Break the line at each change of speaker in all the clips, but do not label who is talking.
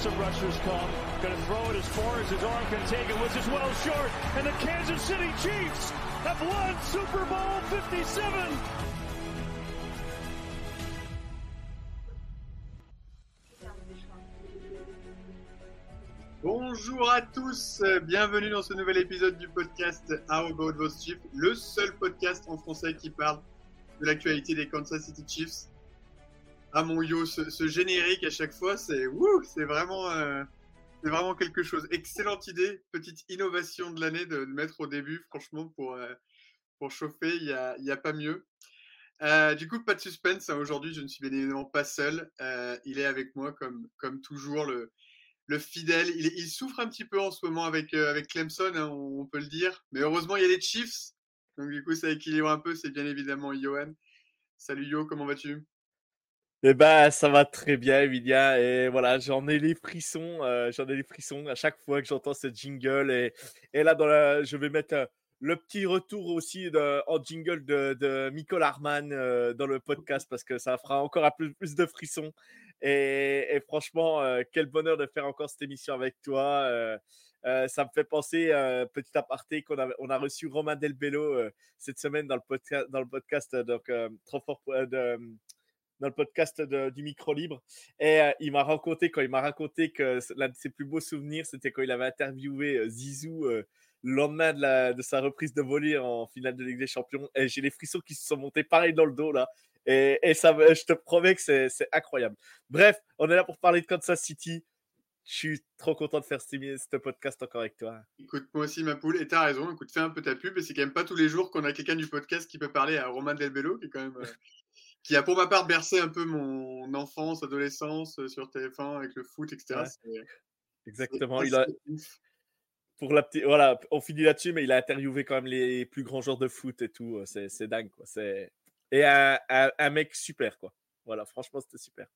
Some rushers come. Going to throw it as far as his arm can take it, which is well short. And the Kansas City Chiefs have won Super Bowl 57.
Bonjour à tous, bienvenue dans ce nouvel épisode du podcast How About Those Chiefs, le seul podcast en français qui parle de l'actualité des Kansas City Chiefs. Ah mon yo, ce, générique à chaque fois, c'est c'est vraiment, euh, vraiment quelque chose. Excellente idée, petite innovation de l'année de le mettre au début, franchement pour euh, pour chauffer, il y a, a pas mieux. Euh, du coup, pas de suspense. hein, Aujourd'hui, je ne suis bien évidemment pas seul. Il est avec moi comme comme toujours le le fidèle. Il, souffre un petit peu en ce moment avec avec Clemson, hein, on, on peut le dire. Mais heureusement, il y a les Chiefs. Donc du coup, ça équilibre un peu. C'est bien évidemment Johan. Salut Yo, comment vas-tu?
Eh ben, ça va très bien, Emilia. Et voilà, j'en ai les frissons. euh, j'en ai les frissons à chaque fois que j'entends ce jingle. Et, là, dans je vais mettre euh, le petit retour aussi de, en jingle de, de Michael Harman euh, dans le podcast parce que ça fera encore un peu plus de frissons. Et, franchement, quel bonheur de faire encore cette émission avec toi. ça me fait penser, petit aparté, qu'on a, reçu Romain Delbello cette semaine dans le, podcast donc, trop fort de, dans le podcast du micro libre. Et euh, il m'a raconté, quand il m'a raconté que l'un de ses plus beaux souvenirs, c'était quand il avait interviewé euh, Zizou euh, le lendemain de, sa reprise de volley en finale de Ligue des Champions. Et j'ai les frissons qui se sont montés pareil dans le dos là. Et, ça, je te promets que c'est incroyable. Bref, on est là pour parler de Kansas City. Je suis trop content de faire ce podcast encore avec toi.
Écoute, moi aussi, ma poule, et t'as raison, écoute, fais un peu ta pub, et c'est quand même pas tous les jours qu'on a quelqu'un du podcast qui peut parler à Romain Delbello, qui est quand même, euh, qui a pour ma part bercé un peu mon enfance, adolescence euh, sur TF1 avec le foot, etc.
Ouais. Exactement. Il a, pour la petite, voilà, on finit là-dessus, mais il a interviewé quand même les plus grands joueurs de foot et tout. euh, C'est, c'est dingue, quoi. C'est et un, un, un mec super, quoi. Voilà, franchement, c'était super.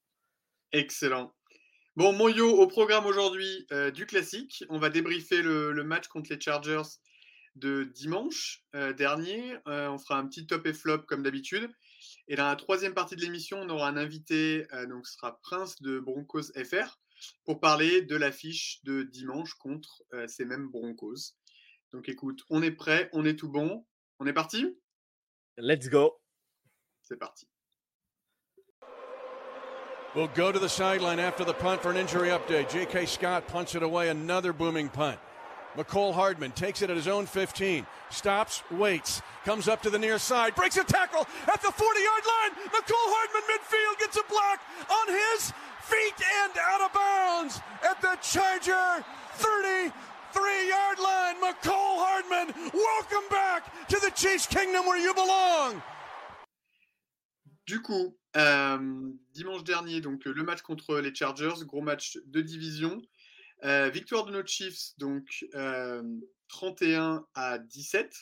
Excellent. Bon, mon yo, au programme aujourd'hui euh, du classique, on va débriefer le, le match contre les Chargers de dimanche euh, dernier. Euh, on fera un petit top et flop comme d'habitude. Et dans la troisième partie de l'émission, on aura un invité, euh, donc ce sera Prince de Broncos FR, pour parler de l'affiche de dimanche contre euh, ces mêmes Broncos. Donc écoute, on est prêt, on est tout bon. On est parti?
Let's go.
C'est parti.
We'll go to the sideline after the punt for an injury update. J.K. Scott punts it away, another booming punt. McCole Hardman takes it at his own 15, stops, waits, comes up to the near side, breaks a tackle at the 40 yard line. McCole Hardman midfield gets a block on his feet and out of bounds at the Charger 33 yard line. McCole Hardman, welcome back to the Chiefs Kingdom where you belong.
Du coup, euh, dimanche dernier, donc le match contre les Chargers, gros match de division. Euh, victoire de nos Chiefs, donc euh, 31 à 17.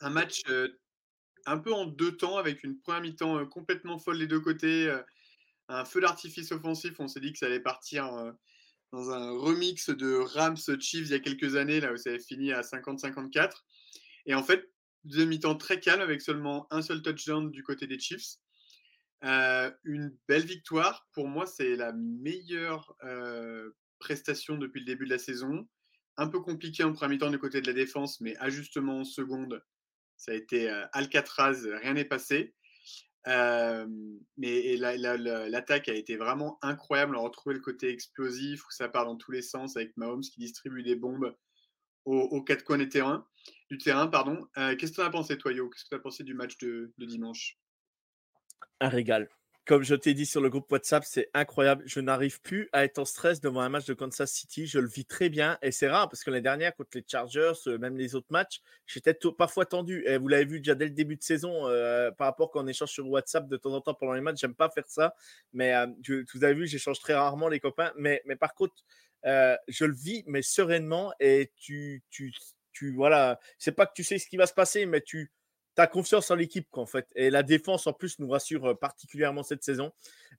Un match euh, un peu en deux temps, avec une première mi-temps euh, complètement folle des deux côtés, euh, un feu d'artifice offensif. On s'est dit que ça allait partir euh, dans un remix de Rams Chiefs il y a quelques années, là où ça avait fini à 50-54. Et en fait, deuxième mi-temps très calme, avec seulement un seul touchdown du côté des Chiefs. Euh, une belle victoire. Pour moi, c'est la meilleure euh, prestation depuis le début de la saison. Un peu compliqué en première mi-temps du côté de la défense, mais ajustement en seconde, ça a été euh, Alcatraz, rien n'est passé. Euh, mais l'attaque a été vraiment incroyable. On a retrouvé le côté explosif où ça part dans tous les sens avec Mahomes qui distribue des bombes aux, quatre coins du terrain. Pardon. Qu'est-ce que tu as pensé, toi, Yo? Qu'est-ce que tu as pensé du match de dimanche?
Un régal comme je t'ai dit sur le groupe WhatsApp, c'est incroyable. Je n'arrive plus à être en stress devant un match de Kansas City. Je le vis très bien et c'est rare parce que l'année dernière, contre les Chargers, euh, même les autres matchs, j'étais parfois tendu. Et vous l'avez vu déjà dès le début de saison, euh, par rapport qu'on échange sur WhatsApp de temps en temps pendant les matchs. J'aime pas faire ça, mais euh, vous avez vu, j'échange très rarement les copains. Mais, mais par contre, je le vis, mais sereinement et tu, tu, tu voilà, c'est pas que tu sais ce qui va se passer, mais tu tu confiance en l'équipe, qu'en fait. Et la défense, en plus, nous rassure particulièrement cette saison.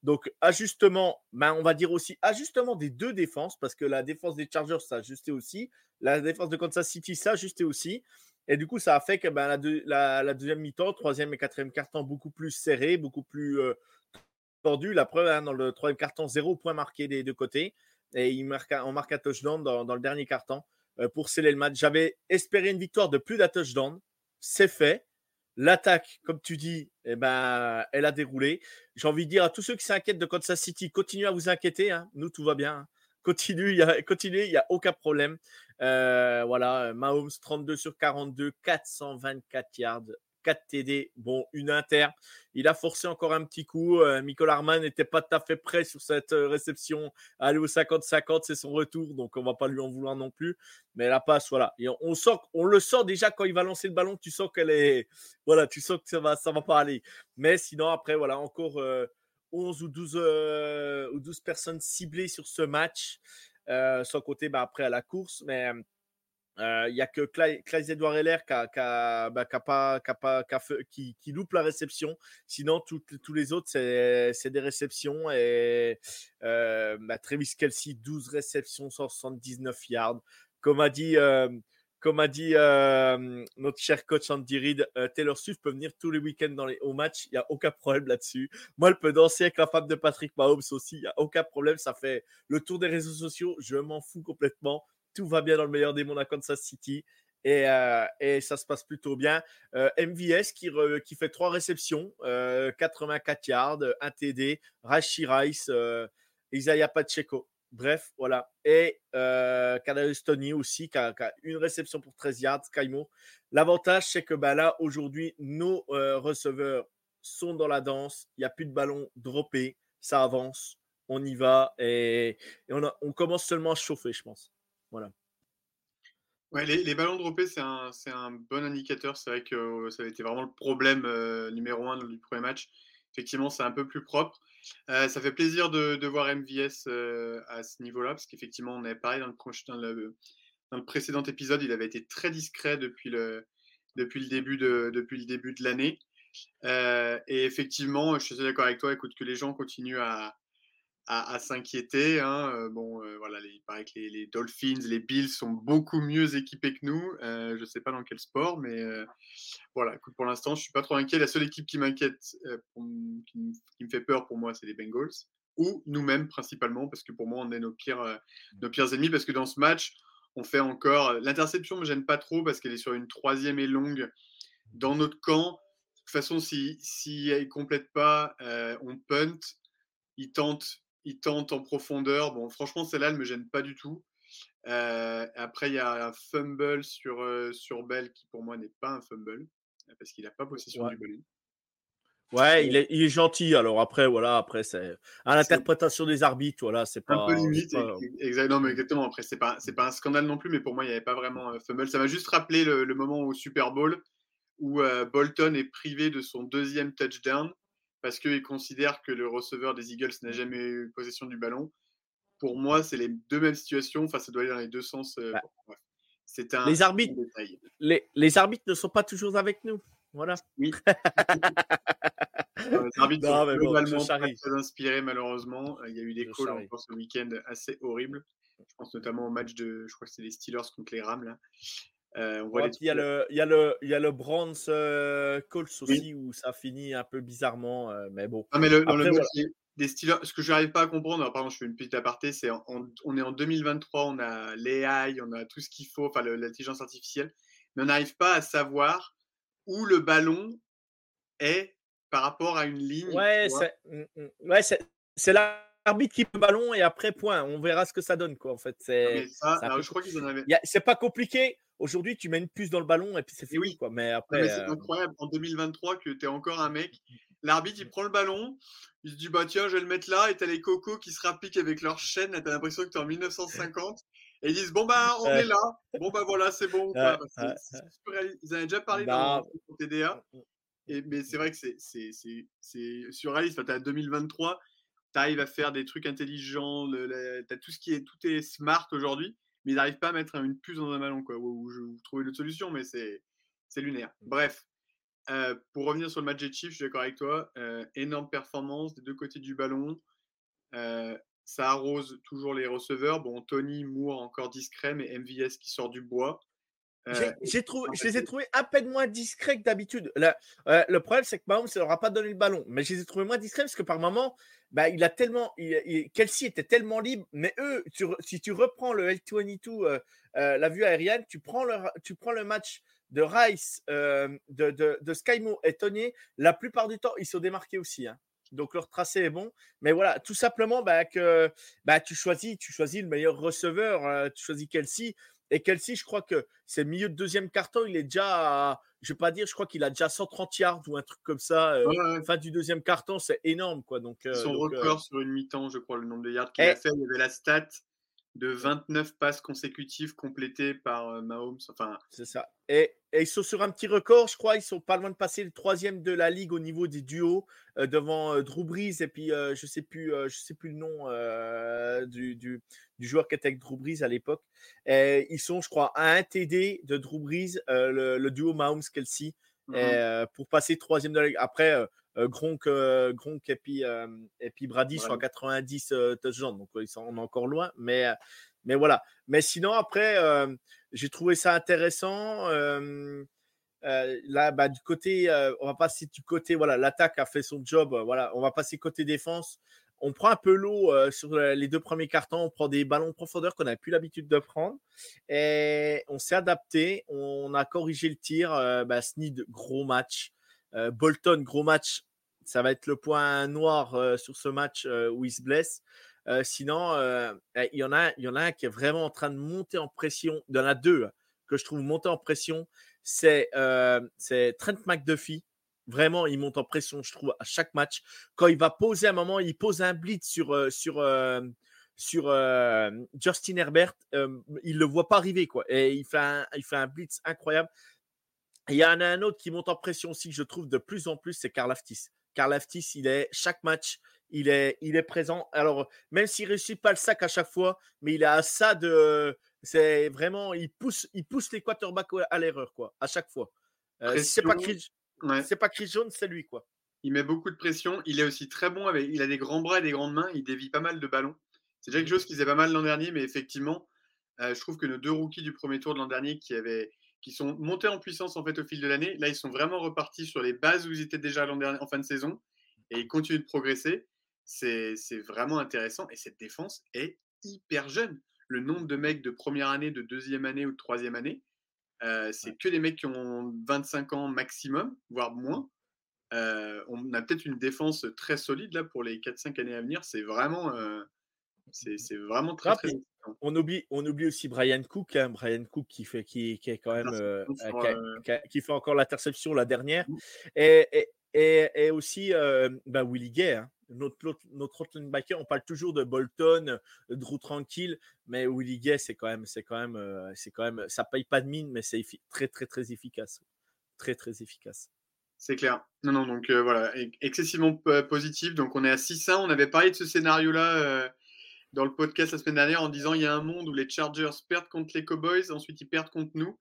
Donc, ajustement, ben, on va dire aussi ajustement des deux défenses, parce que la défense des Chargers s'est ajustée aussi. La défense de Kansas City s'est ajustée aussi. Et du coup, ça a fait que ben, la, deuxième mi-temps, troisième et quatrième quart-temps, beaucoup plus serré, beaucoup plus tordu. La preuve, hein, dans le troisième quart-temps, zéro point marqué des deux côtés. Et il marque, on marque un touchdown dans, le dernier quart-temps pour sceller le match. J'avais espéré une victoire de plus d'un touchdown. C'est fait. L'attaque, comme tu dis, eh ben, elle a déroulé. J'ai envie de dire à tous ceux qui s'inquiètent de Kansas City, continuez à vous inquiéter. Hein. Nous, tout va bien. Hein. Continuez, il n'y a, aucun problème. Euh, voilà, Mahomes 32 sur 42, 424 yards, 4 TD, bon, une inter. Il a forcé encore un petit coup. Euh, Michael Harman n'était pas tout à fait prêt sur cette euh, réception. Aller au 50-50, c'est son retour, donc on va pas lui en vouloir non plus. Mais la passe, voilà. Et on, on le sent déjà quand il va lancer le ballon, tu sens qu'elle est. Voilà, tu sens que ça va, ça va pas aller. Mais sinon, après, voilà, encore 11 euh, ou 12, ou 12 personnes ciblées sur ce match. sans côté bah, après à la course. Mais il n'y a que Claes Edouard Heller qui, qui, loupe la réception. Sinon, tous les autres, c'est des réceptions. Et euh, bah, Travis Kelsey, 12 réceptions, 179 yards. Comme a dit, comme a dit notre cher coach Andy Reid, Taylor Swift peut venir tous les week-ends dans les, au match. Il n'y a aucun problème là-dessus. Moi, elle peut danser avec la femme de Patrick Mahomes aussi. Il n'y a aucun problème. Ça fait le tour des réseaux sociaux. Je m'en fous complètement tout va bien dans le meilleur des mondes à Kansas City. Et, euh, ça se passe plutôt bien. Euh, MVS qui, fait trois réceptions, 84 euh, yards, un TD, Rashi Rice, Isaiah Pacheco. Bref, voilà. Et euh, Tony aussi, qui a, une réception pour 13 yards, Skymo. L'avantage, c'est que bah, là, aujourd'hui, nos receveurs sont dans la danse. Il n'y a plus de ballon droppé. Ça avance. On y va. Et, on, commence seulement à chauffer, je pense. Voilà.
Ouais, les, ballons droppés, c'est un, un, bon indicateur. C'est vrai que euh, ça a été vraiment le problème euh, numéro un du premier match. Effectivement, c'est un peu plus propre. Euh, ça fait plaisir de, voir MVS à ce niveau-là, parce qu'effectivement, on avait parlé dans le, précédent épisode, il avait été très discret depuis le, depuis le début de l'année. et effectivement, je suis d'accord avec toi, écoute, que les gens continuent à, à, s'inquiéter. Hein. Euh, bon, euh, voilà, il paraît que les, Dolphins, les Bills sont beaucoup mieux équipés que nous. Euh, je ne sais pas dans quel sport, mais voilà, pour l'instant, je ne suis pas trop inquiet. La seule équipe qui m'inquiète, qui, me fait peur pour moi, c'est les Bengals. Ou nous-mêmes principalement, parce que pour moi, on est nos pires, nos pires ennemis. Parce que dans ce match, on fait encore. L'interception ne me gêne pas trop parce qu'elle est sur une troisième et longue dans notre camp. De toute façon, si, si elle ne complète pas, on punt. Il tente il tente en profondeur. Bon, franchement, celle-là, elle me gêne pas du tout. Euh, après, il y a un fumble sur, euh, sur Bell qui, pour moi, n'est pas un fumble parce qu'il n'a pas possession du ballon.
Ouais, il est, il est, gentil. Alors après, voilà, après c'est à l'interprétation des arbitres, voilà, c'est pas
un peu limite. Exactement, mais exactement. Après, c'est pas, c'est pas un scandale non plus, mais pour moi, il n'y avait pas vraiment un fumble. Ça m'a juste rappelé le, moment au Super Bowl où euh, Bolton est privé de son deuxième touchdown parce qu'il considère que le receveur des Eagles n'a jamais eu possession du ballon. Pour moi, c'est les deux mêmes situations. Enfin, ça doit aller dans les deux sens. Euh,
bah, c'est un les arbitres, les, les, arbitres ne sont pas toujours avec nous. Voilà. Oui.
les arbitres sont globalement pas très inspirés, malheureusement. Il y a eu des calls, ce week-end assez horribles. Je pense notamment au match de, je crois que c'est les Steelers contre les Rams. Là.
Euh, il, y a le, il, y a le, il y a le Bronze euh, Colts aussi où ça finit un peu bizarrement, euh, mais bon.
Ah, mais le, dans le voilà. des Steelers, ce que je n'arrive pas à comprendre, pardon, je fais une petite aparté, c'est on est en 2023, on a l'AI, on a tout ce qu'il faut, enfin l'intelligence artificielle, mais on n'arrive pas à savoir où le ballon est par rapport à une ligne.
Ouais, c'est, mmh, mmh. ouais, c'est là arbitre qui le ballon et après point. On verra ce que ça donne quoi en fait. C'est pas compliqué. Aujourd'hui, tu mets une puce dans le ballon et puis c'est fini.
oui.
Quoi. Mais après,
c'est
euh,
incroyable en 2023 que tu es encore un mec. L'arbitre, il prend le ballon, il se dit bah tiens, je vais le mettre là, et t'as les cocos qui se rappliquent avec leur chaîne, t'as l'impression que t'es en 1950, et ils disent bon bah on est là, bon bah voilà, c'est bon. Ils en avaient déjà parlé
Bah,
dans dans TDA, et, mais c'est vrai que c'est- surréaliste. Enfin, t'as 2023, t'arrives à faire des trucs intelligents, le- le- t'as tout ce qui est tout est smart aujourd'hui, mais ils n'arrivent pas à mettre une puce dans un ballon quoi. Ou, je vous trouver une autre solution, mais c'est c'est lunaire. Bref, euh, pour revenir sur le match des Chiefs, je suis d'accord avec toi. euh, énorme performance des deux côtés du ballon. Euh, ça arrose toujours les receveurs. Bon, Tony Moore encore discret, mais MVS qui sort du bois. Euh,
J'ai- trouvé,
en
je les ai trouvés à peine moins discrets que d'habitude. Là, euh, le problème, c'est que Mahomes ne leur a pas donné le ballon. Mais je les ai trouvés moins discrets parce que par moment, bah, il a tellement. Il, il- Kelsey était tellement libre. Mais eux, tu si tu reprends le L22, euh, la vue aérienne, tu prends le, tu prends le match de Rice, de, de, de Sky Moore et Tony, la plupart du temps, ils sont démarqués aussi. hein. Donc leur tracé est bon. Mais voilà, tout simplement bah, que bah, tu, choisis, tu choisis le meilleur receveur, tu choisis Kelsey. Et Kelsey, je crois que c'est le milieu de deuxième carton, il est déjà, à- je vais pas dire, je crois qu'il a déjà 130 yards ou un truc comme ça. euh,
ouais.
Fin du deuxième carton, c'est énorme, quoi. Donc, euh,
Son
donc, euh,
record sur une mi-temps, je crois, le nombre de yards qu'il a fait. Il y avait la stat de 29 passes consécutives complétées par euh, Mahomes. Enfin,
c'est ça. Et, et ils sont sur un petit record, je crois. Ils sont pas loin de passer le troisième de la ligue au niveau des duos euh, devant euh, Drew Brees et puis euh, je sais plus, je sais plus le nom du, du, du joueur qui était avec Drew Brees à l'époque. Et ils sont, je crois, à un TD de Drew Brees, le, le duo Mahomes Kelsey.
mhm.
Euh, pour passer troisième de la ligue. Après, Gronk, euh, Gronk et puis, euh, et puis Brady sont à
Brady.
90 euh, touchdowns, donc euh, ils sont on est encore loin. Mais, euh, mais voilà. Mais sinon, après, euh, j'ai trouvé ça intéressant. euh, euh, là, bah, du côté, euh, on va passer du côté, voilà, l'attaque a fait son job. euh, voilà, on va passer côté défense. On prend un peu l'eau euh, sur euh, les deux premiers cartons. On prend des ballons de profondeur qu'on n'a plus l'habitude de prendre. Et on s'est adapté. On a corrigé le tir. Euh, bah, Snead, gros match. Euh, Bolton, gros match. Ça va être le point noir euh, sur ce match euh, où il se blesse. Sinon, euh, il y, en a, y en a un qui est vraiment en train de monter en pression. Il y en a deux hein, que je trouve monter en pression. C'est Trent McDuffie. Vraiment, il monte en pression, je trouve, à chaque match. Quand il va poser un moment, il pose un blitz sur, sur, sur Justin Herbert. il ne le voit pas arriver, quoi. Et il fait un, il fait un blitz incroyable. Il y en a un autre qui monte en pression aussi, que je trouve de plus en plus, c'est Karl Aftis. Karl Aftis, il est chaque match, il est, il est présent. Alors, même s'il ne réussit pas le sac à chaque fois, mais il a ça de. C'est vraiment, il pousse, il pousse les quarterbacks à l'erreur, quoi, à chaque fois. Euh, si c'est pas. Chris,
Ouais.
c'est pas Chris Jones, c'est lui, quoi.
Il met beaucoup de pression. Il est aussi très bon avec. Il a des grands bras et des grandes mains. Il dévie pas mal de ballons. C'est déjà quelque chose qui faisait pas mal l'an dernier, mais effectivement, euh, je trouve que nos deux rookies du premier tour de l'an dernier qui avaient qui sont montés en puissance en fait au fil de l'année, là ils sont vraiment repartis sur les bases où ils étaient déjà l'an dernier en fin de saison et ils continuent de progresser. C'est vraiment intéressant et cette défense est hyper jeune. Le nombre de mecs de première année, de deuxième année ou de troisième année, euh, c'est que des mecs qui ont 25 ans maximum, voire moins. Euh, on a peut-être une défense très solide là pour les 4-5 années à venir. C'est vraiment, euh, c'est vraiment très, très.
On oublie, on oublie aussi Brian Cook, hein, Brian Cook qui fait, qui, qui est quand même, euh, euh,
sur,
qui, a-
euh,
qui a- qui fait encore l'interception la dernière,
Mm.
et, et, et, et aussi euh, bah, Willie Gay, hein, notre, notre, notre. On parle toujours de Bolton, Drew Tranquille, mais Willie Gay, c'est quand même, c'est quand même, c'est quand même, ça paye pas de mine, mais c'est très, très, très efficace, très, très efficace.
C'est clair. Non, non, donc euh, voilà, excessivement positif. Donc on est à 6-1. On avait parlé de ce scénario-là dans le podcast la semaine dernière en disant il y a un monde où les Chargers perdent contre les Cowboys, ensuite ils perdent contre nous.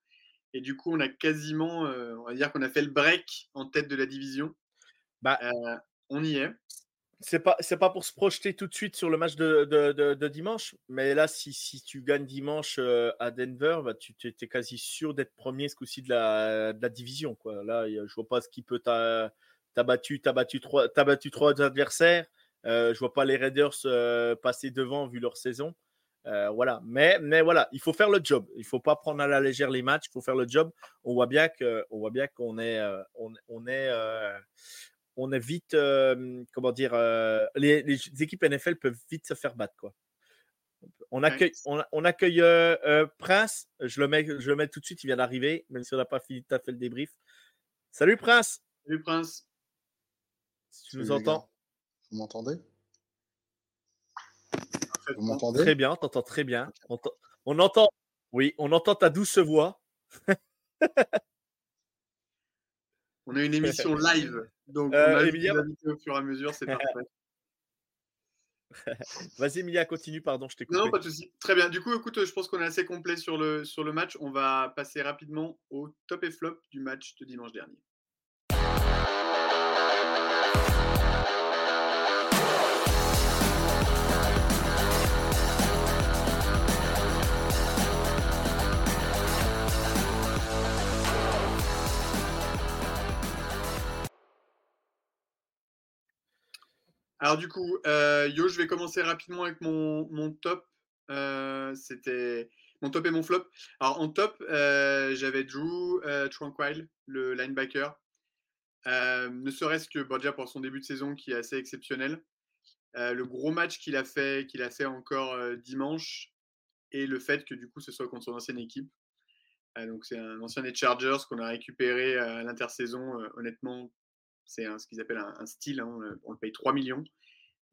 Et du coup, on a quasiment, euh, on va dire qu'on a fait le break en tête de la division.
Bah,
Euh, on y est.
c'est pas c'est pas pour se projeter tout de suite sur le match de, de, de- de dimanche, mais là si, si tu gagnes dimanche euh, à Denver, bah, tu es, quasi sûr d'être premier ce coup-ci de la, de la division quoi. Là, je vois pas ce qui peut t'a t'as battu t'as battu trois t'as battu trois adversaires. Euh, je vois pas les Raiders euh, passer devant vu leur saison. Euh, voilà, mais mais voilà, il faut faire le job. Il faut pas prendre à la légère les matchs. Il faut faire le job. On voit bien que on voit bien qu'on est euh, on, on est on est vite, comment dire, les, les équipes NFL peuvent vite se faire battre, quoi. On accueille, on, accueille Prince. Je le, mets, je le mets tout de suite, il vient d'arriver, même si on n'a pas fini tout à fait le débrief. Salut Prince.
Salut Prince.
Si tu nous entends.
Vous m'entendez?
Vous m'entendez? Très bien, on t'entend très bien. On, entend, oui, on entend ta douce voix.
on a une émission live, donc on a au fur et à mesure, c'est parfait.
Vas-y, Emilia, continue, pardon, je t'écoute.
Non, pas de souci. Très bien. Du coup, écoute, je pense qu'on est assez complet sur le, sur le match. On va passer rapidement au top et flop du match de dimanche dernier. Alors du coup, euh, yo, je vais commencer rapidement avec mon, mon top. Euh, c'était mon top et mon flop. Alors en top, euh, j'avais Drew Tranquil, le linebacker. ne serait-ce que bon, déjà pour son début de saison qui est assez exceptionnel. le gros match qu'il a fait, qu'il a fait encore dimanche, et le fait que du coup ce soit contre son ancienne équipe. donc c'est un ancien des Chargers qu'on a récupéré à l'intersaison. honnêtement, c'est ce qu'ils appellent un, style. Hein, on le paye 3 millions.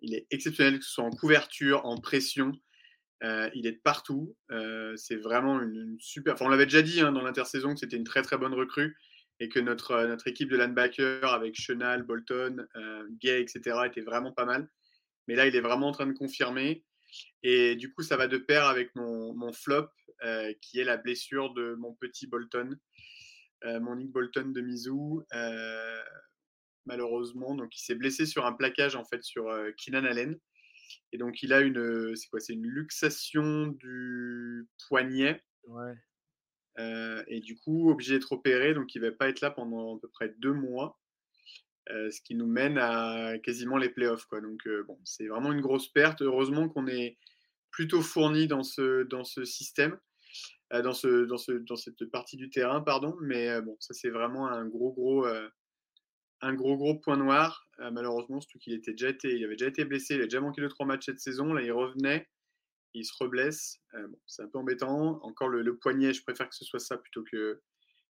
Il est exceptionnel, que ce soit en couverture, en pression. Euh, il est de partout. Euh, c'est vraiment une, super. Enfin, on l'avait déjà dit hein, dans l'intersaison que c'était une très très bonne recrue et que notre, euh, notre équipe de linebacker avec Chenal, Bolton, Gay, etc. était vraiment pas mal. Mais là, il est vraiment en train de confirmer. Et du coup, ça va de pair avec mon, mon flop, qui est la blessure de mon petit Bolton, mon Nick Bolton de Mizou malheureusement. Donc, il s'est blessé sur un plaquage, en fait, sur euh, Keenan Allen. Et donc, il a une, c'est quoi? C'est une luxation du poignet.
Ouais.
Euh, et du coup, obligé d'être opéré. Donc, il va pas être là pendant à peu près deux mois. Euh, ce qui nous mène à quasiment les playoffs. Quoi. Donc, bon, c'est vraiment une grosse perte. Heureusement qu'on est plutôt fourni dans ce, dans ce système, dans, ce, dans, ce, dans cette partie du terrain, pardon. Mais bon, ça, c'est vraiment un gros, gros un gros gros point noir. Euh, malheureusement, surtout qu'il était il avait déjà été blessé, il a déjà manqué de trois matchs cette saison. Là, il revenait, il se reblesse. Euh, c'est un peu embêtant. Encore le, poignet, je préfère que ce soit ça plutôt que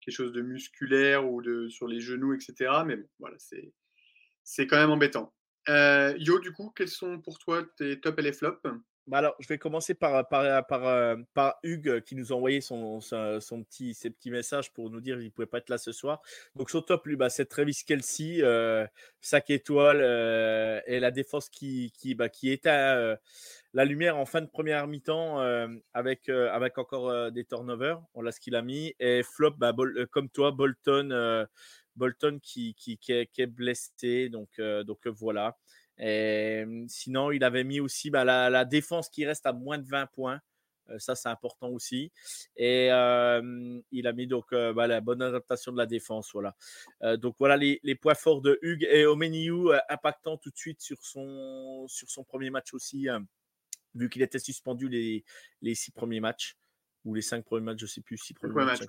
quelque chose de musculaire ou de sur les genoux, etc. Mais bon, voilà, c'est c'est quand même embêtant. Euh, Yo, du coup, quels sont pour toi tes top et les flops?
Bah alors, je vais commencer par, par, par, euh, par, Hugues qui nous a envoyé son, son, petit, ses petits messages pour nous dire qu'il ne pouvait pas être là ce soir. Donc, son top, lui, bah, c'est Travis Kelsey, euh, 5 étoiles euh, et la défense qui, qui, bah, qui est à la lumière en fin de première mi-temps euh, avec, avec encore des turnovers. On l'a ce qu'il a mis. Et flop, bah, comme toi, Bolton, Bolton qui, est, blessé. Donc, donc voilà. Et, sinon, il avait mis aussi bah, la, défense qui reste à moins de 20 points. ça, c'est important aussi. Et il a mis donc bah, la bonne adaptation de la défense. Voilà. donc voilà les, points forts de Hugues et Omeniu impactant tout de suite sur son, premier match aussi, vu qu'il était suspendu les six premiers matchs ou les cinq premiers matchs, je ne sais plus, six premiers matchs.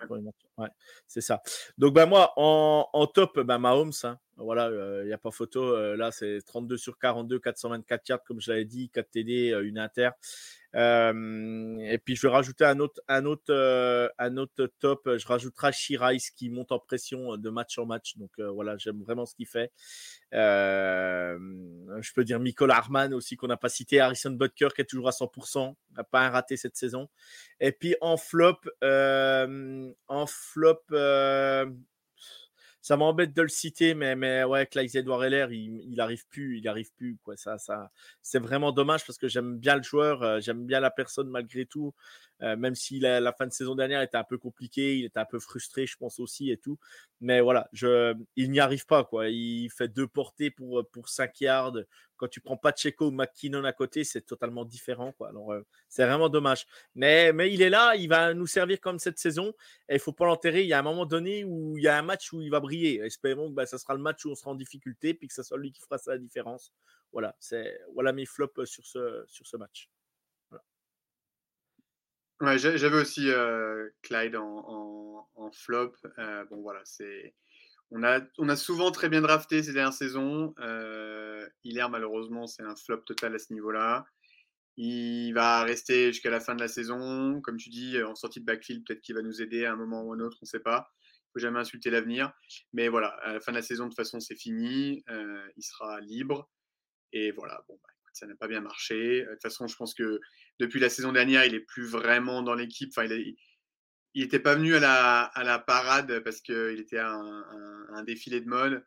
Ouais. c'est ça. Donc, ben, moi, en, en top, ben, Mahomes, hein, voilà, il euh, n'y a pas photo. Euh, là, c'est 32 sur 42, 424 yards, comme je l'avais dit, 4 TD, euh, une inter. et puis, je vais rajouter un autre, un autre, un autre top. Je rajouterai Shirais qui monte en pression de match en match. Donc, voilà, j'aime vraiment ce qu'il fait. je peux dire Michael Harman aussi, qu'on n'a pas cité. Harrison Butker qui est toujours à 100%, n'a pas un raté cette saison. Et puis, en flop, en flop, ça m'embête de le citer, mais, mais ouais, Clyde Edouard Heller, il, il arrive plus, il arrive plus, quoi. Ça, ça, c'est vraiment dommage parce que j'aime bien le joueur, euh, j'aime bien la personne malgré tout. Euh, même si la, la, fin de saison dernière était un peu compliquée, il était un peu frustré, je pense aussi et tout. Mais voilà, je, il n'y arrive pas, quoi. Il fait deux portées pour, pour 5 yards. Quand tu prends Pacheco ou McKinnon à côté, c'est totalement différent, quoi. Alors, euh, c'est vraiment dommage. Mais, mais il est là, il va nous servir comme cette saison. Et il faut pas l'enterrer. Il y a un moment donné où il y a un match où il va briller. Espérons que bah, ça sera le match où on sera en difficulté, puis que ce soit lui qui fera la différence. Voilà, c'est voilà mes flops sur ce, sur ce match.
Ouais, j'avais aussi euh, Clyde en, en, flop. Euh, bon, voilà, c'est. On a, souvent très bien drafté ces dernières saisons. Euh, Hilaire, malheureusement, c'est un flop total à ce niveau-là. Il va rester jusqu'à la fin de la saison. Comme tu dis, en sortie de backfield, peut-être qu'il va nous aider à un moment ou à un autre, on ne sait pas. Il ne faut jamais insulter l'avenir. Mais voilà, à la fin de la saison, de toute façon, c'est fini. Euh, il sera libre. Et voilà, bon, bah, ça n'a pas bien marché. De toute façon, je pense que depuis la saison dernière, il n'est plus vraiment dans l'équipe. N'était pas venu à la, à la parade parce qu'il était à un, défilé de mode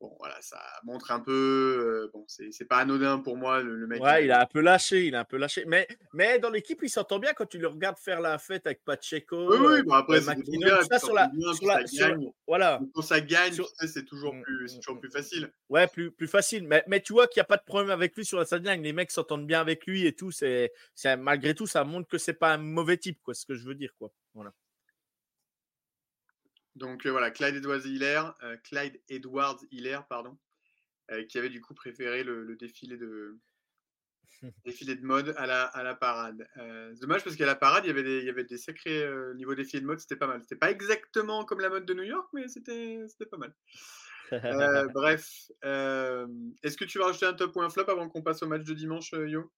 bon, voilà, ça montre un peu. Euh, bon, c'est pas anodin pour moi, le, mec.
Ouais, il a un peu lâché, il a un peu lâché. Mais, mais dans l'équipe, il s'entend bien quand tu le regardes faire la fête avec Pacheco.
Oui, oui, bon, après, c'est ça sur la. Sur la
voilà.
Quand ça gagne, c'est toujours, mmh, plus,
mmh,
toujours
mmh,
plus facile.
Ouais, plus, plus facile. Mais, mais tu vois qu'il n'y a pas de problème avec lui sur la sideline. Les mecs s'entendent bien avec lui et tout. C'est malgré tout, ça montre que c'est pas un mauvais type, quoi, ce que je veux dire, quoi. Voilà.
Donc euh, voilà, Clyde Edwards Hiller, euh, Clyde Edwards Hiller, pardon, euh, qui avait du coup préféré le, défilé de défilé de mode à la, à la parade. dommage parce qu'à la parade, il y avait des, il y avait des sacrés niveau défilé de mode, c'était pas mal. C'était pas exactement comme la mode de New York, mais c'était pas mal. bref, est-ce que tu vas rajouter un top ou un flop avant qu'on passe au match de dimanche, Yo?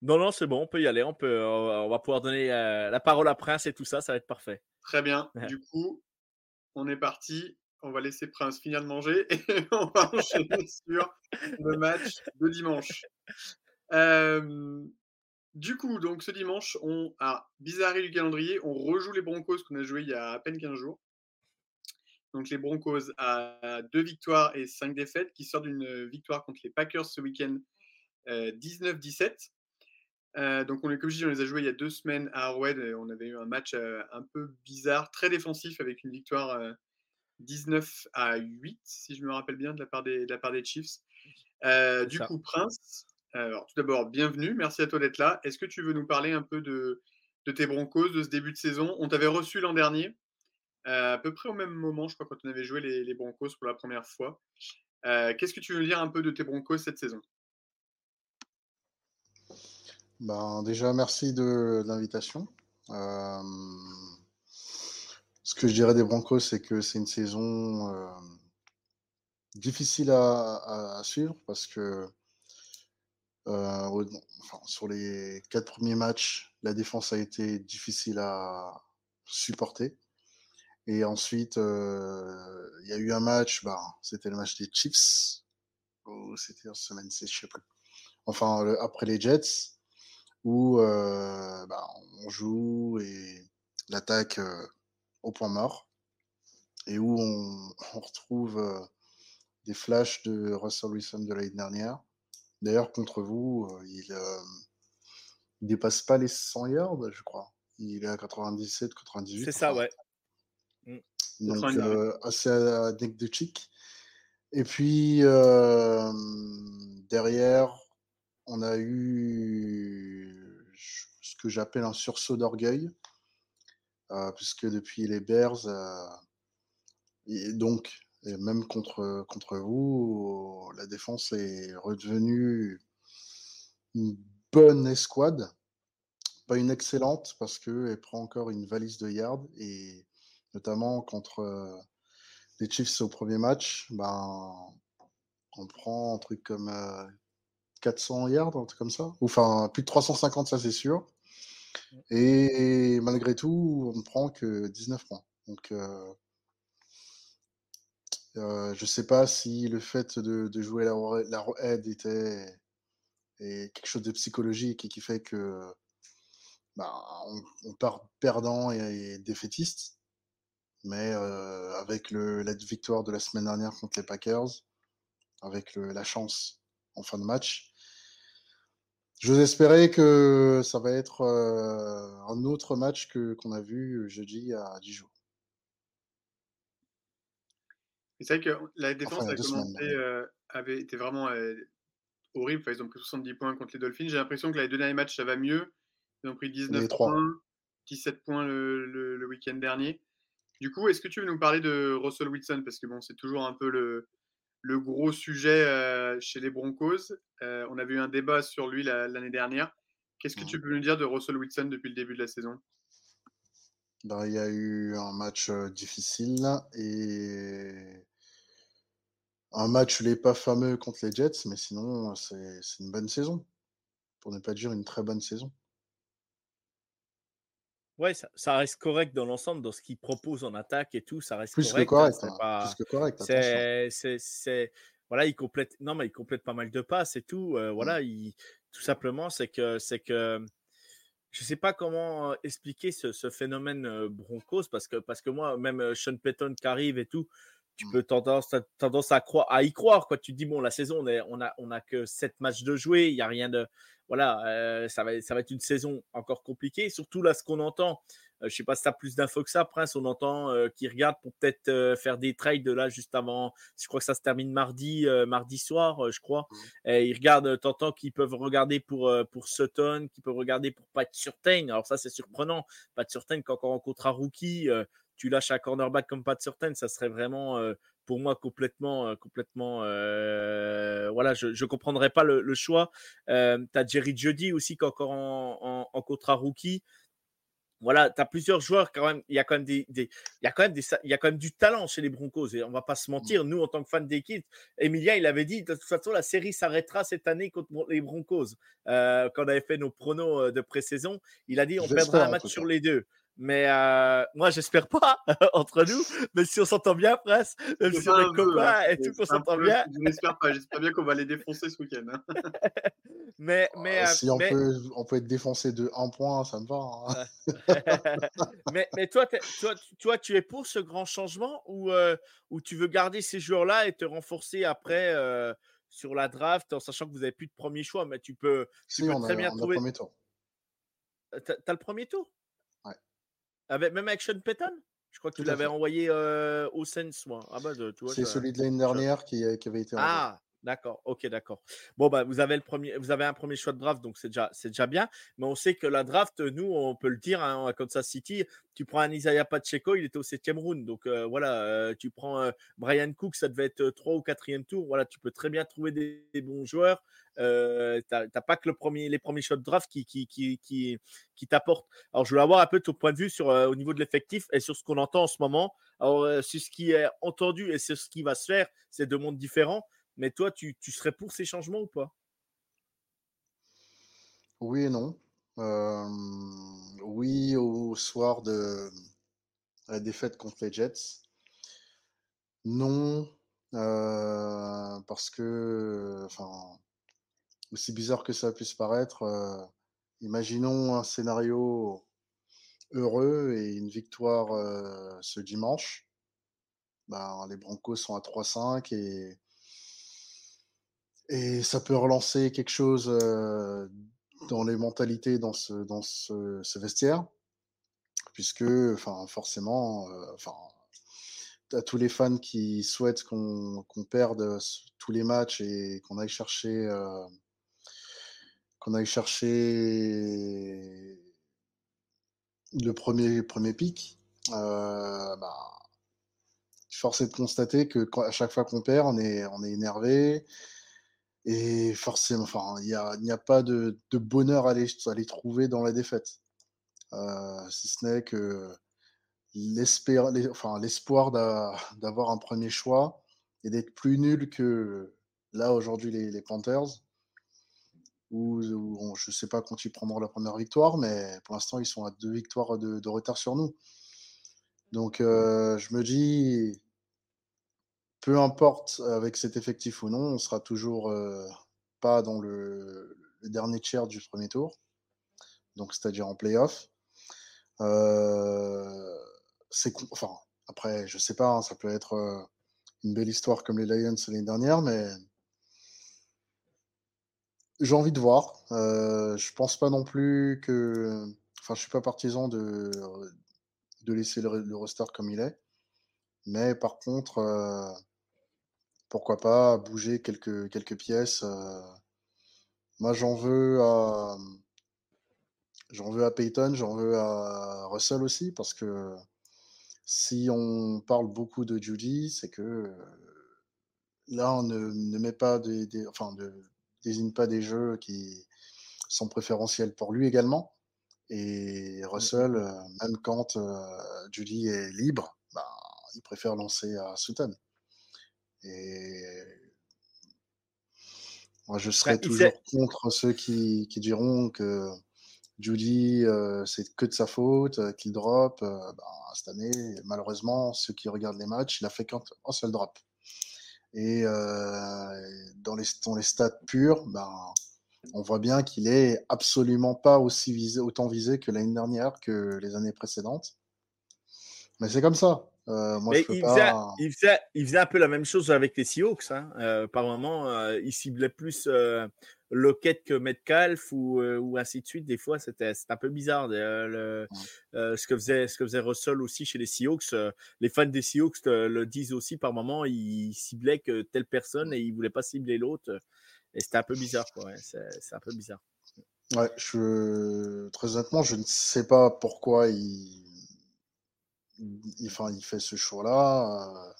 Non, non, c'est bon, on peut y aller. On, peut, on va pouvoir donner la parole à Prince et tout ça, ça va être parfait.
Très bien. Du coup, on est parti. On va laisser Prince finir de manger et on va enchaîner sur le match de dimanche. du coup, donc ce dimanche, on a bizarrerie du calendrier. On rejoue les Broncos qu'on a joué il y a à peine 15 jours. Donc les Broncos à deux victoires et cinq défaites qui sortent d'une victoire contre les Packers ce week-end 19-17. Euh, donc on comme je dis, on les a joués il y a deux semaines à Arrowhead. Et on avait eu un match euh, un peu bizarre, très défensif avec une victoire 19 euh, à 8, si je me rappelle bien, de la part des, de la part des Chiefs. du coup, Prince, alors tout d'abord, bienvenue, merci à toi d'être là. Est-ce que tu veux nous parler un peu de, de tes Broncos, de ce début de saison? On t'avait reçu l'an dernier, à peu près au même moment, je crois, quand on avait joué les, les Broncos pour la première fois. Qu'est-ce que tu veux dire un peu de tes Broncos cette saison?
Ben, déjà, merci de, l'invitation. Euh, ce que je dirais des Broncos, c'est que c'est une saison euh, difficile à, suivre parce que euh, sur les quatre premiers matchs, la défense a été difficile à supporter. Et ensuite, il y a eu un match, bah, c'était le match des Chiefs, ou c'était en semaine 6, je sais plus. Enfin, après les Jets, où euh, bah, on joue et l'attaque euh, au point mort et où on, retrouve euh, des flashs de Russell Wilson de l'année dernière. D'ailleurs, contre vous, il ne dépasse pas les 100 yards, je crois. Il est à 97, 98.
C'est ça, ouais.
Mm. Donc, assez anecdotique. Et puis, derrière, on a eu ce que j'appelle un sursaut d'orgueil, euh, puisque depuis les Bears, euh, et donc, même contre, contre vous, la défense est redevenue une bonne escouade, pas une excellente, parce qu'elle prend encore une valise de yards, et notamment contre euh, les Chiefs au premier match, ben, on prend un truc comme 400 yards, un truc comme ça. Enfin, plus de 350, ça c'est sûr. Et malgré tout, on ne prend que 19 points. Donc, euh, euh, je ne sais pas si le fait de, jouer la, la head était quelque chose de psychologique et qui fait que bah, on, part perdant et, défaitiste. Mais euh, avec le, la victoire de la semaine dernière contre les Packers, avec la chance en fin de match, je vous espérais que ça va être euh, un autre match que qu'on a vu jeudi à Dijon.
C'est vrai que la défense a commencé, euh, avait été vraiment euh, horrible. ils ont pris 70 points contre les Dolphins. J'ai l'impression que les deux derniers matchs, ça va mieux. Ils ont pris 19 points, 17 points le, le week-end dernier. Du coup, est-ce que tu veux nous parler de Russell Wilson? Parce que bon, c'est toujours un peu le, le gros sujet euh, chez les Broncos. Euh, on avait eu un débat sur lui l'année dernière. Qu'est-ce que tu peux nous dire de Russell Wilson depuis le début de la saison?
Ben, Il y a eu un match euh, difficile et un match n'est pas fameux contre les Jets, mais sinon c'est une bonne saison. pour ne pas dire une très bonne saison.
Ouais, ça, ça reste correct dans l'ensemble, dans ce qu'il propose en attaque et tout, ça reste
Plus que
correct. hein,
correct, hein,
pas-
plus que correct,
c'est, c'est, c'est- voilà, il complète, non, mais il complète pas mal de passes et tout. euh, voilà, il, tout simplement, c'est que, c'est que, je sais pas comment euh, expliquer ce, ce phénomène euh, Broncos parce que, parce que moi, même Sean Payton qui arrive et tout, tu
Mm.
peux tendance, tendance à croire, à y croire, quoi. Tu te dis, bon, la saison, on, est, on a, on a que sept matchs de jouer, il y a rien de, voilà, euh, ça va, ça va être une saison encore compliquée. Surtout là, ce qu'on entend, euh, je sais pas si tu as plus d'infos que ça, Prince. On entend euh, qu'ils regardent pour peut-être faire des trades là juste avant. Je crois que ça se termine mardi, mardi soir, je crois. Et ils regardent, t'entends qu'ils peuvent regarder pour, pour Sutton, qu'ils peuvent regarder pour Pat Surtain. Alors ça, c'est surprenant. Pat Surtain, qui encore en contrat rookie, tu lâches un cornerback comme Pat Surtain, ça serait vraiment euh, pour moi complètement, euh, complètement. euh, voilà, je ne comprendrais pas le, le choix. Tu as Jerry Jeudy aussi qui est encore en, en- en contrat rookie voilà, tu as plusieurs joueurs quand même. Il y a quand même des, des- il y a quand même des, il y a quand même du talent chez les Broncos. Et on va pas se mentir, nous en tant que fans d'équipe, Emilia, il avait dit de toute façon la série s'arrêtera cette année contre les Broncos. Euh, quand on avait fait nos pronos de pré-saison, il a dit on perdra un match sur les deux. Mais euh, moi, j'espère pas entre nous. Mais si on s'entend bien, Prince, même si on est copains
hein,
et tout, qu'on s'entend bien.
Je n'espère pas. J'espère bien qu'on va les défoncer ce week-end. hein.
Mais, mais,
Euh,
euh,
si on,
mais-
peut, on peut être défoncé de un point, ça me va. hein.
mais, mais toi, toi, tu- toi, tu es pour ce grand changement ou, euh, ou tu veux garder ces joueurs-là et te renforcer après euh, sur la draft en sachant que vous n'avez plus de premier choix, mais tu peux, tu
Si,
peux
on
très
a,
bien
on a
trouver.
premier tour.
T'as t'as le premier tour? Avec, Même avec Sean Payton? Je crois que tu l'avais envoyé euh, au Sens, moi. Ah bah, de- tu vois,
C'est celui de l'année dernière qui, qui avait été enlevé.
Ah, d'accord. Ok, d'accord. Bon, bah, vous avez, le premier, vous avez un premier choix de draft, donc c'est déjà, c'est déjà bien. Mais on sait que la draft, nous, on peut le dire, hein, à Kansas City, tu prends un Isaiah Pacheco, il était au septième round. Donc euh, voilà, euh, tu prends euh, Brian Cook, ça devait être 3 ou 4 tour. Voilà, tu peux très bien trouver des, bons joueurs. Tu n'as pas que le premier, les premiers choix de draft qui, qui, qui, qui, qui t'apportent. Alors, je voulais avoir un peu ton point de vue sur, au niveau de l'effectif et sur ce qu'on entend en ce moment. Alors, c'est ce qui est entendu et c'est ce qui va se faire. C'est deux mondes différents. Mais toi, tu, serais pour ces changements ou pas?
Oui et non. Oui au soir de la défaite contre les Jets. Non, parce que, aussi bizarre que ça puisse paraître, imaginons un scénario heureux et une victoire ce dimanche. Ben, les Broncos sont à 3-5 et, et ça peut relancer quelque chose dans les mentalités dans ce, vestiaire? Puisque, enfin, forcément, à tous les fans qui souhaitent qu'on perde tous les matchs et qu'on aille chercher qu'on aille chercher le premier premier pic euh, bah, force est de constater que à chaque fois qu'on perd on est on est énervé et forcément enfin il a, n'y a pas de, de bonheur à les, à les trouver dans la défaite. Euh, si ce n'est que l'espoir enfin, d'avoir un premier choix et d'être plus nul que là aujourd'hui les, les Panthers où, où on, je ne sais pas quand ils prendront la première victoire mais pour l'instant ils sont à deux victoires de, de retard sur nous. Donc euh, je me dis peu importe avec cet effectif ou non on sera toujours euh, pas dans le, dernier tiers du premier tour. Donc c'est-à-dire en playoff. Euh, c'est enfin après je sais pas hein, ça peut être euh, une belle histoire comme les Lions l'année dernière mais j'ai envie de voir. Je pense pas non plus que enfin je suis pas partisan de de laisser le, roster comme il est. Mais par contre pourquoi pas bouger quelques quelques pièces euh, moi j'en veux à j'en veux à Peyton j'en veux à Russell aussi parce que si on parle beaucoup de Judy, c'est que euh, là, on ne, ne met pas des, des, enfin, ne désigne pas des jeux qui sont préférentiels pour lui également. Et Russell, euh, même quand euh, Judy est libre, bah, il préfère lancer à Sutton. Et Moi, je serai toujours contre ceux qui, qui, diront que Judy, c'est que de sa faute, qu'il drop. Ben, cette année, malheureusement, ceux qui regardent les matchs, il a fait qu'un seul drop. Et dans, les, dans les stats purs, ben, on voit bien qu'il est absolument pas aussi visé, autant visé que l'année dernière, que les années précédentes. Mais c'est comme ça. Euh, moi, je
il,
pas...
faisait, il, faisait, il, faisait, un peu la même chose avec les Seahawks. Hein. Euh, par moment, euh, il ciblait plus euh, Lockett que Metcalf ou, euh, ou, ainsi de suite. Des fois, c'était un peu bizarre. Le, ce, que faisait, ce que faisait Russell aussi chez les Seahawks. les fans des Seahawks le disent aussi par moment. Il ciblait que telle personne et il voulait pas cibler l'autre. Et c'était un peu bizarre. Ouais. C'est un peu bizarre.
Ouais, je, très honnêtement, je ne sais pas pourquoi il il, enfin, il fait ce choix-là. Euh,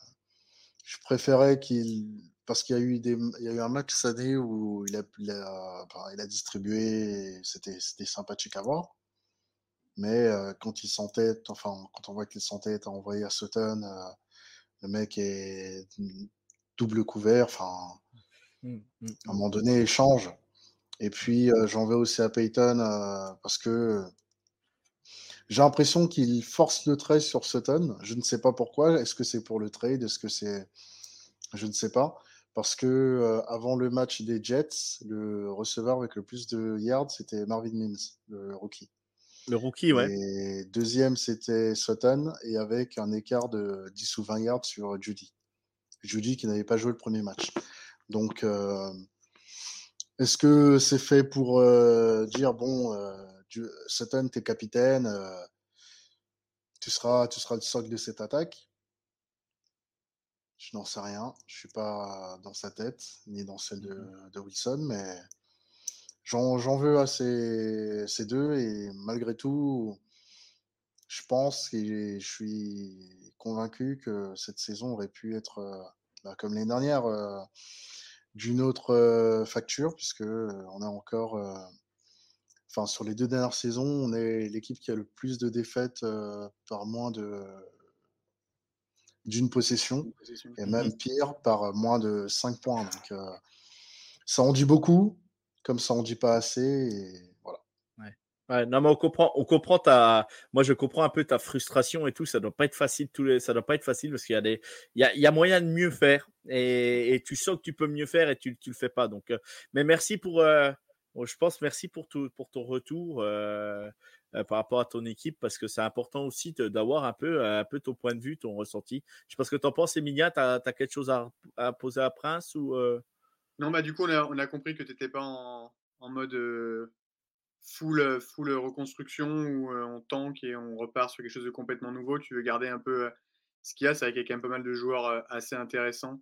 je préférais qu'il. Parce qu'il y a eu des, il y a eu un match cette année où il a, il a, enfin, il a distribué, c'était, c'était sympathique à voir. Mais euh, quand il s'entête, enfin, quand on voit qu'il s'entête à envoyer à Sutton, euh, le mec est double couvert, enfin, mmh, mmh, à un moment donné, il change. Et puis, j'en veux aussi à Peyton parce que j'ai l'impression qu'il force le trade sur Sutton. Je ne sais pas pourquoi. Est-ce que c'est pour le trade? Est-ce que c'est. Je ne sais pas. Parce que euh, avant le match des Jets, le receveur avec le plus de yards, c'était Marvin Mims, le rookie.
Le rookie, ouais.
Et deuxième, c'était Sutton, et avec un écart de 10 ou 20 yards sur Judy. Judy qui n'avait pas joué le premier match. Donc, euh, est-ce que c'est fait pour euh, dire, bon, Sutton, t'es capitaine, euh, tu, seras, tu seras le socle de cette attaque? Je n'en sais rien. Je suis pas dans sa tête, ni dans celle de, mmh Wilson, mais j'en veux à ces, ces, deux. Et malgré tout, je pense et je suis convaincu que cette saison aurait pu être, euh, bah, comme l'année dernière, euh, d'une autre facture, puisque on a encore enfin, sur les deux dernières saisons, on est l'équipe qui a le plus de défaites euh, par moins de d'une possession, et même mmh pire par moins de 5 points. Donc, euh, ça en dit beaucoup, comme ça en dit pas assez, et voilà.
Ouais. non, mais on comprend, on comprend ta. Moi, je comprends un peu ta frustration et tout. Ça doit pas être facile. Tous les... Ça doit pas être facile parce qu'il y a des, il y a, il y a moyen de mieux faire et... et, tu sens que tu peux mieux faire et tu, tu le fais pas. Donc, euh, mais merci pour je pense merci pour, ton retour euh, euh, par rapport à ton équipe parce que c'est important aussi d'avoir un peu, ton point de vue, ton ressenti. Je ce que tu en penses, Emilia. Tu as, quelque chose à, poser à Prince ou euh?
Non, bah, du coup, on a, compris que tu n'étais pas en, en mode full, full reconstruction où on tank et on repart sur quelque chose de complètement nouveau. Tu veux garder un peu ce qu'il y a. C'est vrai qu'il y a quand même pas mal de joueurs assez intéressants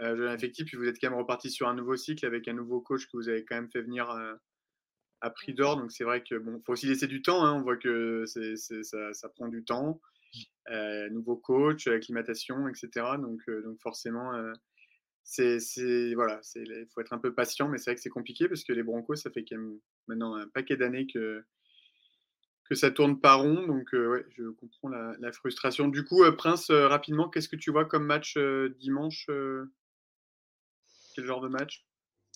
euh, effectif, puis vous êtes quand même reparti sur un nouveau cycle avec un nouveau coach que vous avez quand même fait venir euh, à prix d'or. Donc c'est vrai que bon, faut aussi laisser du temps. Hein. On voit que ça, prend du temps. Euh, nouveau coach, acclimatation, etc. Donc, euh, donc forcément, euh, c'est, voilà, c'est faut être un peu patient, mais c'est vrai que c'est compliqué parce que les Broncos, ça fait quand même maintenant un paquet d'années que que ça tourne pas rond. Donc ouais, je comprends la, frustration. Du coup, Prince, rapidement, qu'est-ce que tu vois comme match dimanche quel genre de match?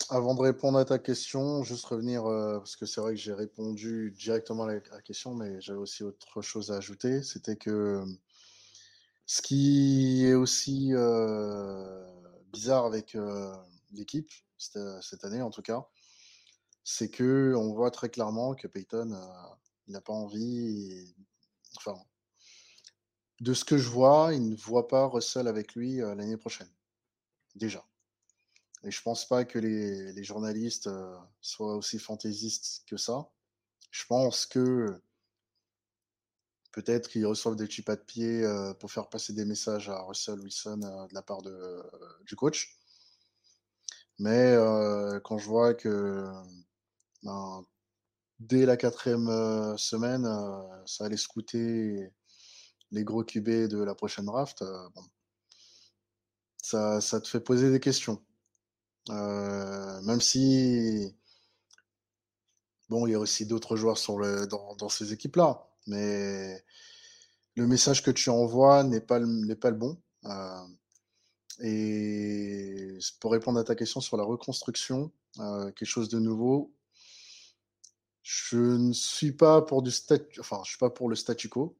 Avant de répondre à ta question, juste revenir, euh, parce que c'est vrai que j'ai répondu directement à la question, mais j'avais aussi autre chose à ajouter. C'était que ce qui est aussi euh, bizarre avec euh, l'équipe, cette année en tout cas, c'est que on voit très clairement que Peyton, il n'a pas envie. enfin, de ce que je vois, il ne voit pas Russell avec lui l'année prochaine. Déjà. Et je pense pas que les, journalistes euh, soient aussi fantaisistes que ça. Je pense que peut-être qu'ils reçoivent des petits pas de pied euh, pour faire passer des messages à Russell Wilson euh, de la part du coach. Mais quand je vois que ben, dès la quatrième semaine, ça allait scouter les gros QB de la prochaine draft, ça te fait poser des questions. Euh, même si, bon, il y a aussi d'autres joueurs dans, ces équipes-là, mais le message que tu envoies n'est pas, le bon. Euh, et pour répondre à ta question sur la reconstruction, quelque chose de nouveau. Je ne suis pas pour le statu quo,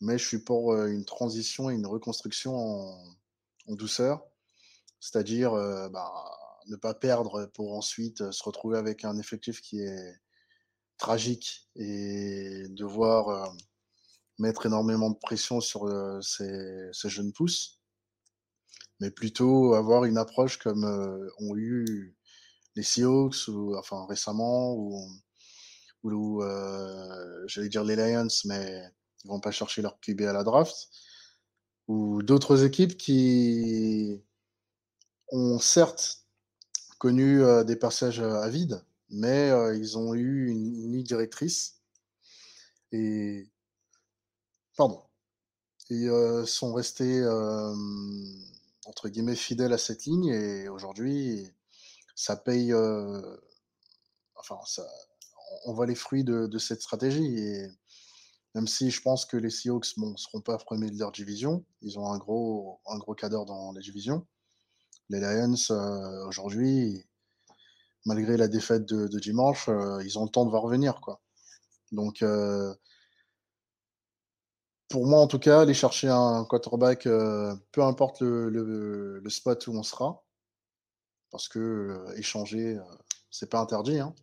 mais je suis pour une transition et une reconstruction en, douceur, c'est-à-dire bah, ne pas perdre pour ensuite se retrouver avec un effectif qui est tragique et devoir mettre énormément de pression sur ces, jeunes pousses, mais plutôt avoir une approche comme ont eu les Seahawks ou enfin récemment ou, ou j'allais dire les Lions, mais ils vont pas chercher leur QB à la draft. Ou d'autres équipes qui ont certes connu des passages à vide, mais ils ont eu une, ligne directrice et pardon sont restés entre guillemets fidèles à cette ligne et aujourd'hui ça paye enfin on voit les fruits de, cette stratégie et même si je pense que les Seahawks ne seront pas premiers de leur division, ils ont un gros, un gros cadre dans la division. Les Lions, aujourd'hui, malgré la défaite de, dimanche, euh, ils ont le temps de voir revenir. Quoi. Donc, euh, pour moi, en tout cas, aller chercher un quarterback, euh, peu importe le, spot où on sera, parce que échanger, c'est pas interdit. Hein.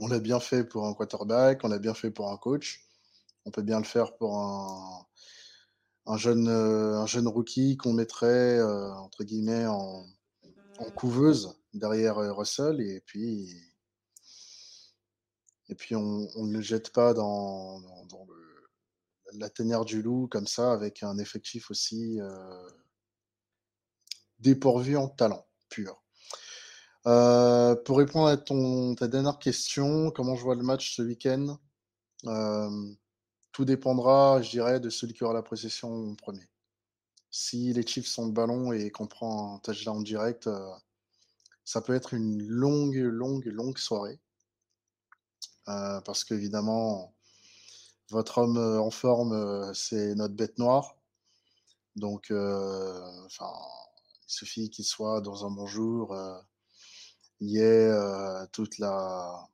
On l'a bien fait pour un quarterback, on l'a bien fait pour un coach, on peut bien le faire pour un, jeune, un jeune rookie qu'on mettrait, entre guillemets, en, couveuse derrière Russell et puis et puis on, ne le jette pas dans, la tanière du loup comme ça avec un effectif aussi dépourvu en talent pur. pour répondre à ton, ta dernière question, comment je vois le match ce week-end? Tout dépendra, je dirais, de celui qui aura la possession en premier. Si les Chiefs sont le ballon et qu'on prend un touchdown direct, ça peut être une longue, longue, longue soirée. Euh, parce qu'évidemment, votre homme euh, en forme, euh, c'est notre bête noire. Donc, il suffit qu'il soit dans un bon jour. il y ait toute la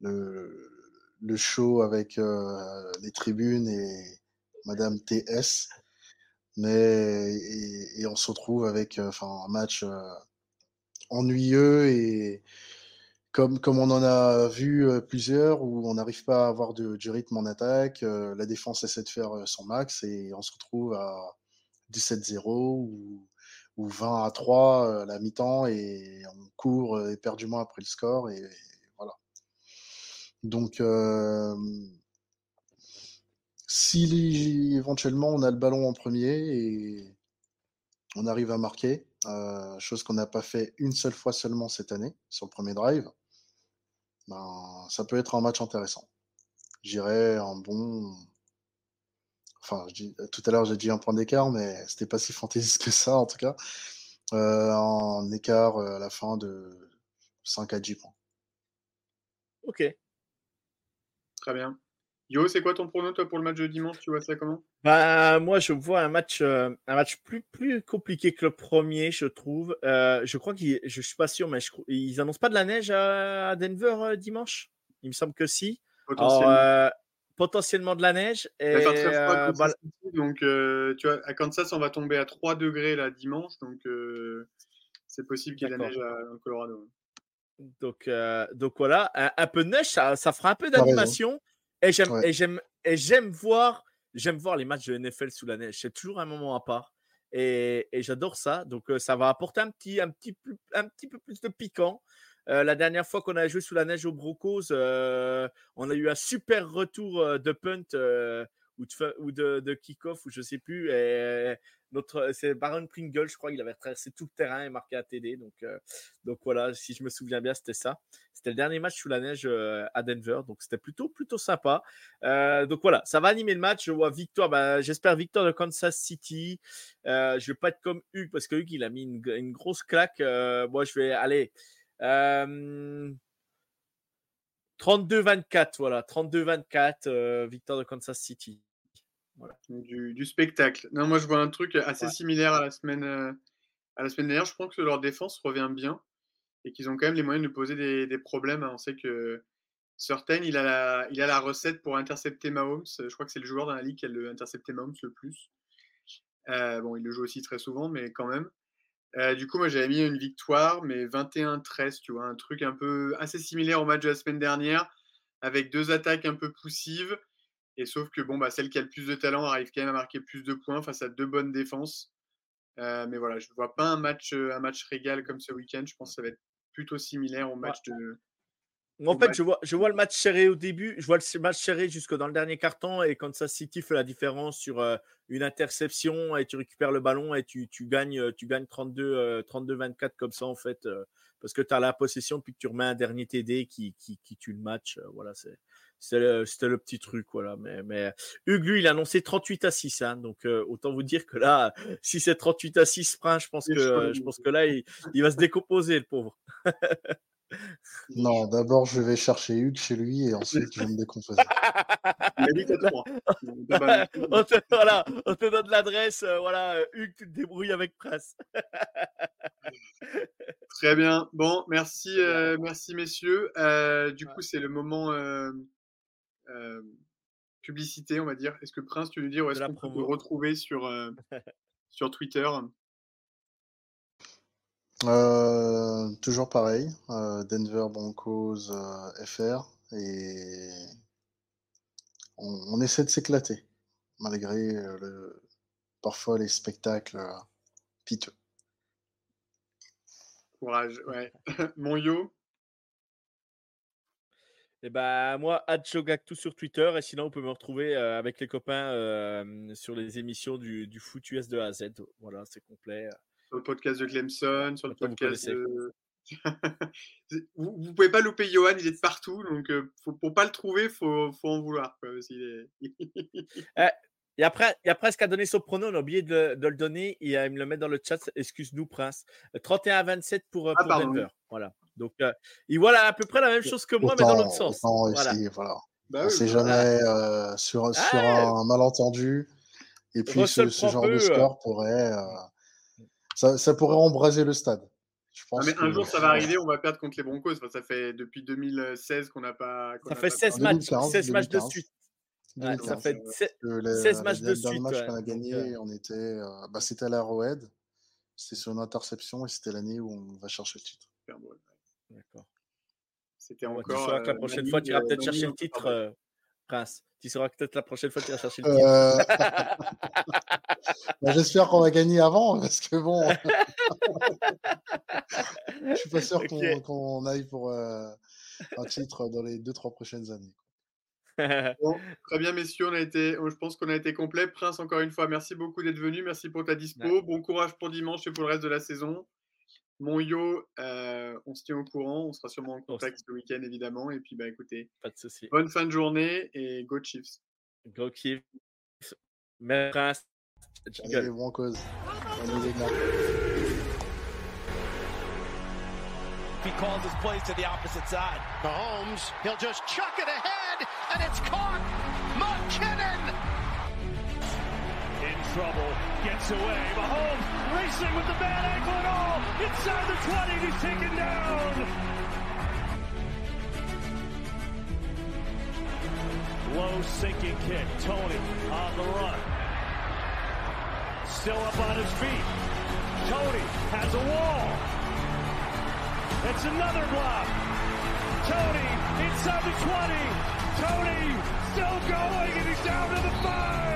le, le show avec les tribunes et Madame TS. Mais et, on se retrouve avec enfin un match ennuyeux et comme, comme on en a vu plusieurs où on n'arrive pas à avoir du rythme en attaque, la défense essaie de faire son max et on se retrouve à 17-0 ou, ou 20 à 3 à la mi-temps et on court éperdument après le score et. Donc si éventuellement on a le ballon en premier et on arrive à marquer, euh, chose qu'on n'a pas fait une seule fois seulement cette année sur le premier drive, ben, ça peut être un match intéressant. J'irais un bon. Enfin, tout à l'heure j'ai dit un point d'écart, mais c'était pas si fantaisiste que ça en tout cas. Euh, en écart euh, à la fin de 5 à 10 points.
Ok.
Très bien. Yo, c'est quoi ton prono toi pour le match de dimanche? Tu vois ça comment?
Bah, moi, je vois un match, euh, un match plus, plus compliqué que le premier, je trouve. Euh, je crois qu'ils, je suis pas sûr, mais je, ils annoncent pas de la neige à, Denver euh, dimanche? Il me semble que si. Potentiellement, potentiellement de la neige. Et,
bah donc, tu vois, à Kansas, on va tomber à 3 degrés là dimanche, donc c'est possible qu'il y ait de la neige à, Colorado.
Donc, donc voilà, un, peu de neige, ça, ça fera un peu d'animation. Et j'aime, et j'aime, voir, j'aime voir les matchs de NFL sous la neige. C'est toujours un moment à part. Et, j'adore ça. Donc, euh, ça va apporter un petit, un petit, un petit peu plus de piquant. Euh, la dernière fois qu'on a joué sous la neige au Brocos, euh, on a eu un super retour de punt ou de, ou de, kick-off, ou je sais plus. Et notre, c'est Baron Pringle, je crois, qu'il avait traversé tout le terrain et marqué un TD. Donc, euh, donc voilà, si je me souviens bien, c'était ça. C'était le dernier match sous la neige euh, à Denver, donc c'était plutôt, plutôt sympa. Euh, donc voilà, ça va animer le match. Je vois victoire, bah, j'espère victoire de Kansas City. je vais pas être comme Hugues parce que Hugues, il a mis une, une grosse claque. moi, je vais aller. 32-24, voilà, 32-24, victoire de Kansas City.
Du, spectacle. Non, moi je vois un truc assez similaire à la semaine euh, à la semaine dernière. Je pense que leur défense revient bien et qu'ils ont quand même les moyens de poser des, des problèmes. hein. On sait que Certain, il a, la, il a la recette pour intercepter Mahomes. Je crois que c'est le joueur dans la ligue qui a le intercepté Mahomes le plus. Euh, bon, il le joue aussi très souvent, mais quand même. Euh, du coup, moi, j'avais mis une victoire, mais 21-13, tu vois, un truc un peu assez similaire au match de la semaine dernière, avec deux attaques un peu poussives. Et sauf que bon, bah, celle qui a le plus de talent arrive quand même à marquer plus de points face à deux bonnes défenses. Euh, mais voilà, je ne vois pas un match, euh, un match régal comme ce week-end. Je pense que ça va être plutôt similaire au match de.
En fait, je vois, je vois le match serré au début, je vois le match serré jusque dans le dernier carton et Kansas City fait la différence sur euh, une interception et tu récupères le ballon et tu, tu gagnes, tu gagnes 32, euh, 32-24 comme ça en fait euh, parce que tu as la possession puis que tu remets un dernier TD qui, qui, qui tue le match. voilà, c'est c'était le, petit truc. Voilà. Mais, mais Hugues, lui, il a annoncé 38 à 6. hein, donc euh, autant vous dire que là, si c'est 38 à 6 Prince, je pense que,
chaud,
euh, je pense que là, il, il va se décomposer le pauvre.
Non, d'abord, je vais chercher Hugues chez lui et ensuite, je vais me décomposer.
On te, voilà, on te donne l'adresse. euh, voilà, euh, Hugues, tu te débrouilles avec Prince.
Très bien. Bon, merci, euh, merci messieurs. Euh, du coup, c'est le moment euh, publicité, on va dire. Est-ce que Prince, tu veux dire où est-ce qu'on peut te retrouver sur, euh, sur Twitter?
Euh, toujours pareil, euh, Denver Broncos euh, FR et on, on essaie de s'éclater malgré euh, le, parfois les spectacles euh, piteux.
Courage, ouais. Mon yo,
Et ben moi, tout sur Twitter. Et sinon, on peut me retrouver euh, avec les copains euh, sur les émissions du, du foot US de A à Z. Voilà, c'est complet.
sur le podcast de Clemson, sur le podcast de. vous, vous pouvez pas louper Johan, il est de partout, donc euh, faut, pour pas le trouver, faut, faut en vouloir. Quoi, parce qu'il est...
Et après, il y a presque à donner son pronom, on a oublié de, le- de le donner. Il me le met dans le chat. Excuse-nous, Prince. Euh, 31 à 27 pour,
Ah,
pour Denver. Voilà. Donc, euh, il voit là à peu près la même chose que moi, mais dans l'autre sens. Voilà.
essayer, voilà.
bah
on
oui,
sait
voilà.
jamais euh, sur, sur
Ah,
un malentendu et puis ce, genre
peu,
de
euh.
score pourrait euh, ça, ça pourrait embraser le stade. Je
Ah, mais un
que-
jour, ça va arriver, on va perdre contre les Broncos. Enfin, ça fait depuis 2016 qu'on n'a pas.
Ça fait
pas
16
En
matchs,
2015,
16 matchs de
2015.
suite. Ouais, ça
2015.
fait
euh,
se-
que les-
16
la-
matchs de
le dernier
suite,
match
ouais.
qu'on a gagné, on était, euh, bah, c'était à l'Arrowhead. C'était sur une interception et c'était l'année où on va chercher le titre.
D'accord.
C'était
Ouais, tu
encore.
sauras que la
euh,
prochaine fois, tu iras
euh,
peut-être chercher le titre, euh, Prince. Tu sauras que peut-être la prochaine fois, tu iras chercher le titre.
Euh, bah, J'espère qu'on va gagner avant parce que bon, je suis pas sûr qu'on aille pour euh, un titre dans les deux trois prochaines années.
Bon, très bien, messieurs, on a été, je pense qu'on a été complet. Prince, encore une fois, merci beaucoup d'être venu. Merci pour ta dispo. Bon courage pour dimanche et pour le reste de la saison. Mon yo, euh, on se tient au courant. On sera sûrement en contact ce week-end, évidemment. Et puis, bah, écoutez,
Pas de souci.
bonne fin de journée et go Chiefs.
Go Chiefs. Prince.
Allez, les gars.
He calls his plays to the opposite side.
Mahomes, he'll just chuck it ahead, and it's caught. McKinnon
In trouble, gets away. Mahomes racing with the bad ankle and all. Inside the 20, and he's taken down. Low sinking kick. Tony on the run. Still up on his feet. Tony has a wall. It's another block. Tony inside the 20. Tony still going, and he's down to the 5.